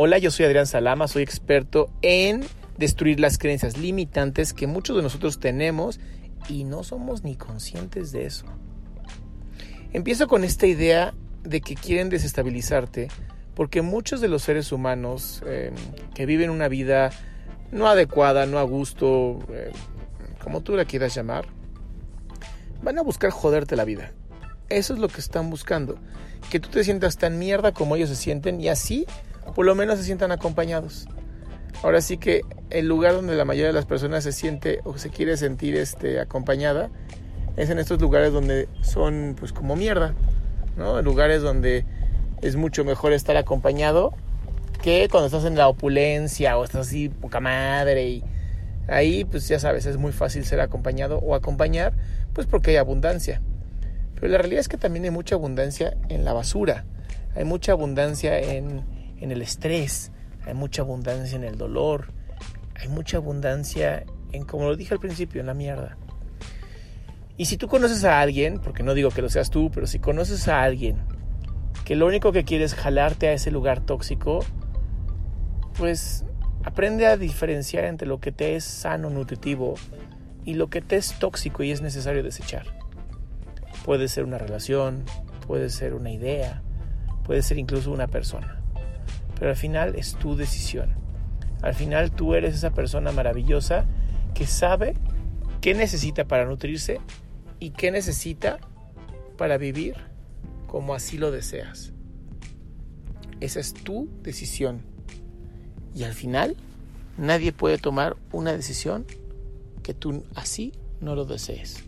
Hola, yo soy Adrián Salama, soy experto en destruir las creencias limitantes que muchos de nosotros tenemos y no somos ni conscientes de eso. Empiezo con esta idea de que quieren desestabilizarte porque muchos de los seres humanos eh, que viven una vida no adecuada, no a gusto, eh, como tú la quieras llamar, van a buscar joderte la vida. Eso es lo que están buscando. Que tú te sientas tan mierda como ellos se sienten y así por lo menos se sientan acompañados. Ahora sí que el lugar donde la mayoría de las personas se siente o se quiere sentir este, acompañada es en estos lugares donde son pues como mierda, ¿no? Lugares donde es mucho mejor estar acompañado que cuando estás en la opulencia o estás así poca madre y ahí pues ya sabes, es muy fácil ser acompañado o acompañar pues porque hay abundancia. Pero la realidad es que también hay mucha abundancia en la basura, hay mucha abundancia en, en el estrés, hay mucha abundancia en el dolor, hay mucha abundancia en, como lo dije al principio, en la mierda. Y si tú conoces a alguien, porque no digo que lo seas tú, pero si conoces a alguien que lo único que quiere es jalarte a ese lugar tóxico, pues aprende a diferenciar entre lo que te es sano, nutritivo y lo que te es tóxico y es necesario desechar. Puede ser una relación, puede ser una idea, puede ser incluso una persona. Pero al final es tu decisión. Al final tú eres esa persona maravillosa que sabe qué necesita para nutrirse y qué necesita para vivir como así lo deseas. Esa es tu decisión. Y al final nadie puede tomar una decisión que tú así no lo desees.